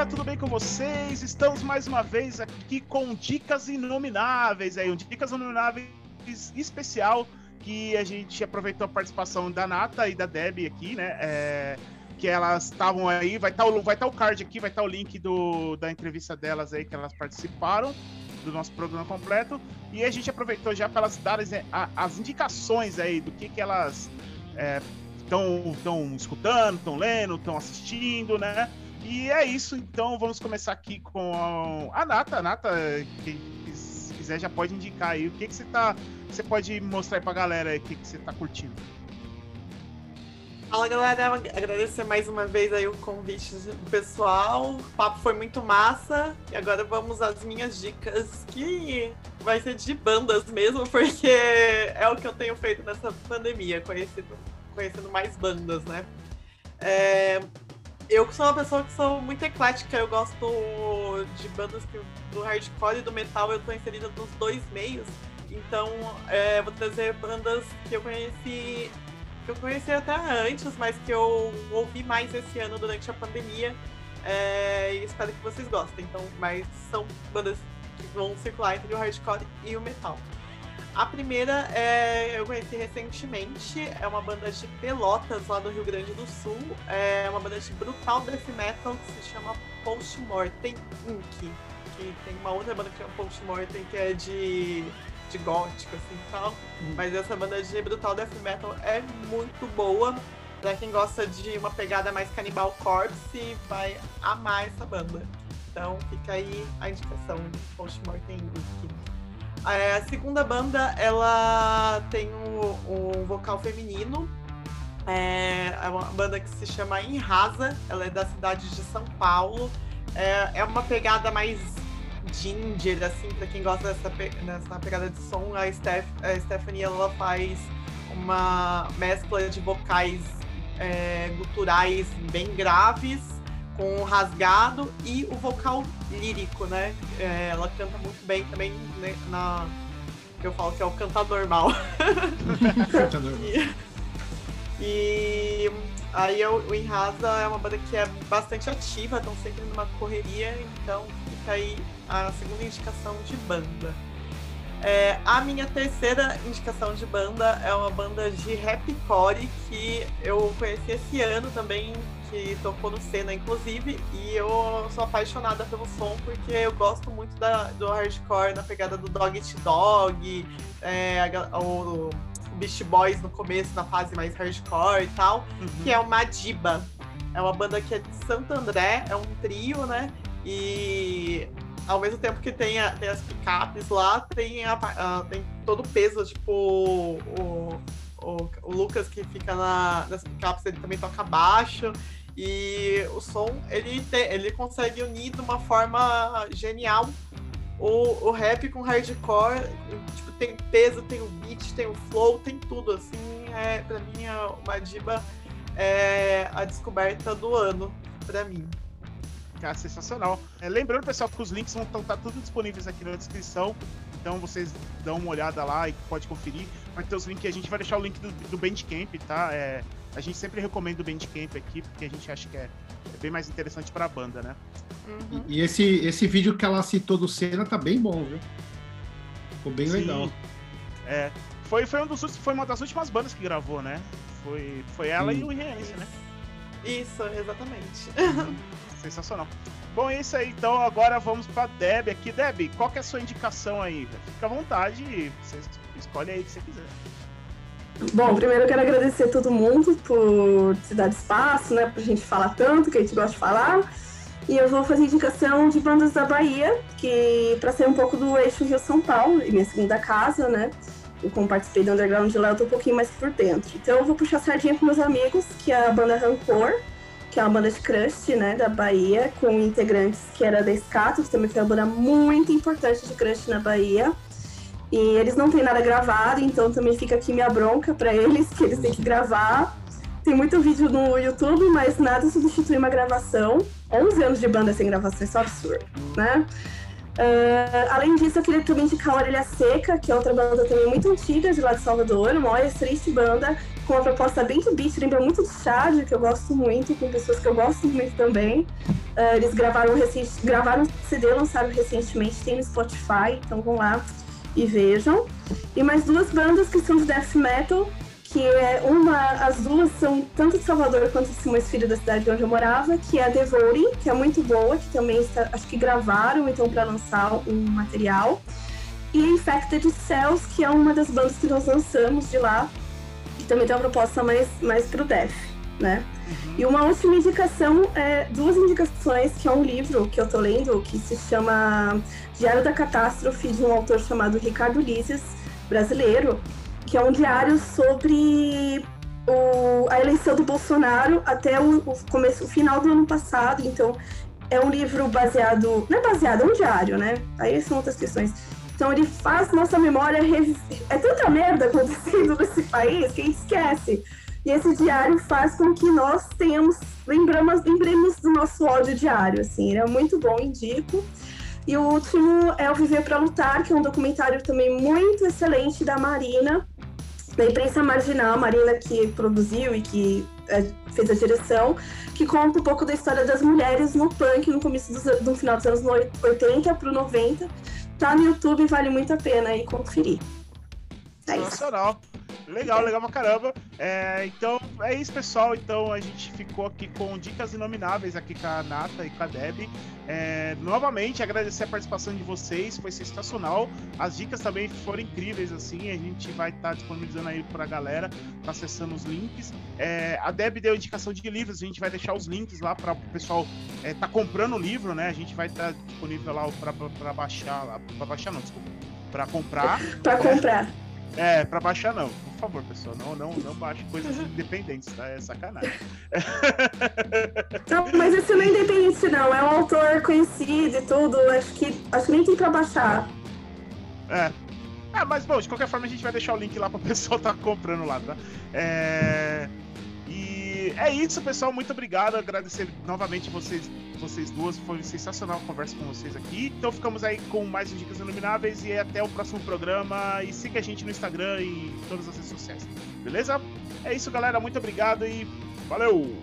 galera, tudo bem com vocês? Estamos mais uma vez aqui com Dicas Inomináveis, aí, um Dicas Inomináveis especial que a gente aproveitou a participação da Nata e da Deb aqui, né? É, que elas estavam aí, vai estar tá o, vai tá o card aqui, vai estar tá o link do, da entrevista delas aí que elas participaram do nosso programa completo. E a gente aproveitou já para elas darem as indicações aí do que, que elas estão é, escutando, estão lendo, estão assistindo, né? E é isso, então vamos começar aqui com a Nata. A Nata, quem quiser já pode indicar aí o que, que você tá. Você pode mostrar aí pra galera o que, que você tá curtindo. Fala galera, agradecer mais uma vez aí o convite do pessoal. O papo foi muito massa. E agora vamos às minhas dicas, que vai ser de bandas mesmo, porque é o que eu tenho feito nessa pandemia, conhecendo, conhecendo mais bandas, né? É, eu sou uma pessoa que sou muito eclética, eu gosto de bandas que, do hardcore e do metal, eu tô inserida nos dois meios. Então, é, vou trazer bandas que eu conheci, que eu conheci até antes, mas que eu ouvi mais esse ano durante a pandemia. É, e espero que vocês gostem. Então, mas são bandas que vão circular entre o hardcore e o metal. A primeira é, eu conheci recentemente, é uma banda de Pelotas, lá do Rio Grande do Sul. É uma banda de brutal death metal que se chama Post Mortem Inc. Que tem uma outra banda que chama Post Mortem que é de, de gótico, assim e tal. Hum. Mas essa banda de brutal death metal é muito boa. Pra quem gosta de uma pegada mais Cannibal Corpse, vai amar essa banda. Então fica aí a indicação de Post Mortem Inc. É, a segunda banda, ela tem um, um vocal feminino. É, é, uma banda que se chama Enrasa. Ela é da cidade de São Paulo. É, é uma pegada mais ginger, assim, pra quem gosta dessa, dessa pegada de som. A, Steph, a Stephanie, ela faz uma mescla de vocais é, guturais bem graves com o rasgado e o vocal lírico, né? É, ela canta muito bem também né, na. que eu falo que é o cantar normal. e, e aí o Enrasa é uma banda que é bastante ativa, estão sempre numa correria, então fica aí a segunda indicação de banda. É, a minha terceira indicação de banda é uma banda de rapcore que eu conheci esse ano também que tocou no Senna, inclusive, e eu sou apaixonada pelo som porque eu gosto muito da, do hardcore na pegada do Dog Eat Dog, é, o, o Beast Boys no começo, na fase mais hardcore e tal, uhum. que é o Madiba. É uma banda que é de Santo André, é um trio, né? E ao mesmo tempo que tem, a, tem as picapes lá, tem, a, a, tem todo o peso, tipo, o, o, o Lucas que fica na, nas picapes, ele também toca baixo. E o som, ele, te, ele consegue unir de uma forma genial o, o rap com hardcore. Tipo, tem peso, tem o beat, tem o flow, tem tudo. Assim, é, pra mim, o Madiba é a descoberta do ano, pra mim. Cara, sensacional. É, lembrando, pessoal, que os links vão estar tá tudo disponíveis aqui na descrição. Então vocês dão uma olhada lá e pode conferir. Vai ter os links, a gente vai deixar o link do, do Bandcamp, tá? É, a gente sempre recomenda o Bandcamp aqui, porque a gente acha que é, é bem mais interessante para a banda, né? Uhum. E, e, esse, esse vídeo que ela citou do Senna tá bem bom, viu? Ficou bem Sim. legal. É. Foi, foi, um dos, foi uma das últimas bandas que gravou, né? Foi, foi ela Sim. e o Riense, né? Isso, exatamente. Sensacional. Bom, é isso aí. Então agora vamos pra Deb aqui. Deb, qual que é a sua indicação aí? Fica à vontade, você escolhe aí o que você quiser. Bom, primeiro eu quero agradecer a todo mundo por te dar espaço, né, pra gente falar tanto, que a gente gosta de falar. E eu vou fazer indicação de bandas da Bahia, que para ser um pouco do eixo Rio-São Paulo, e minha segunda casa, né? Como participei do Underground de lá, eu tô um pouquinho mais por dentro. Então eu vou puxar a sardinha com meus amigos, que é a banda Rancor, que é uma banda de crust, né, da Bahia, com integrantes que era da Scato, que também foi uma banda muito importante de crust na Bahia. E eles não têm nada gravado, então também fica aqui minha bronca para eles, que eles têm que gravar. Tem muito vídeo no YouTube, mas nada substitui uma gravação. 11 anos de banda sem gravação, isso é absurdo, né? Uh, além disso, eu queria também indicar a Orelha Seca, que é outra banda também muito antiga de lá de Salvador, uma olha triste banda, com uma proposta bem de beat, lembra muito de Chad, que eu gosto muito, com pessoas que eu gosto muito também. Uh, eles gravaram, recente, gravaram CD, lançaram recentemente, tem no Spotify, então vão lá e vejam. E mais duas bandas que são de death metal, que é uma, as duas são tanto de Salvador quanto de Simões Filho da cidade onde eu morava, que é a Devouring, que é muito boa, que também está, acho que gravaram então para lançar um material. E Infected Cells, que é uma das bandas que nós lançamos de lá, que também tem uma proposta mais, mais pro death, né? Uhum. E uma última indicação, é, duas indicações, que é um livro que eu tô lendo, que se chama Diário da Catástrofe, de um autor chamado Ricardo Lises, brasileiro, que é um diário sobre o, a eleição do Bolsonaro até o, o, começo, o final do ano passado. Então, é um livro baseado. Não é baseado, é um diário, né? Aí são outras questões. Então, ele faz nossa memória. É tanta merda acontecendo nesse país que esquece. E esse diário faz com que nós tenhamos. Lembramos, lembremos do nosso ódio diário, assim. Ele é muito bom, indico. E o último é o Viver para Lutar, que é um documentário também muito excelente da Marina, da imprensa marginal, a Marina que produziu e que é, fez a direção, que conta um pouco da história das mulheres no punk no começo dos, no final dos anos 80 para o 90. Tá no YouTube, vale muito a pena aí conferir. É Sensacional. Legal, legal pra caramba. É, então, é isso, pessoal. Então, a gente ficou aqui com dicas inomináveis aqui com a Nata e com a Deb. É, novamente, agradecer a participação de vocês, foi sensacional. As dicas também foram incríveis, assim. A gente vai estar tá disponibilizando aí pra galera, tá acessando os links. É, a Deb deu indicação de livros, a gente vai deixar os links lá para o pessoal é, tá comprando o livro, né? A gente vai estar tá disponível lá para baixar, para baixar não, desculpa, para comprar. para comprar. É, pra baixar não. Por favor, pessoal, não, não, não baixe coisas independentes, tá? É sacanagem. Não, mas esse não é independente, não. É um autor conhecido e tudo. Acho que, acho que nem tem pra baixar. É. É, mas bom, de qualquer forma a gente vai deixar o link lá pro pessoal tá comprando lá, tá? É. É isso, pessoal. Muito obrigado. Agradecer novamente vocês, vocês duas. Foi sensacional a conversa com vocês aqui. Então ficamos aí com mais Dicas Ilumináveis e até o próximo programa. E siga a gente no Instagram e todas as redes sociais. Beleza? É isso, galera. Muito obrigado e valeu!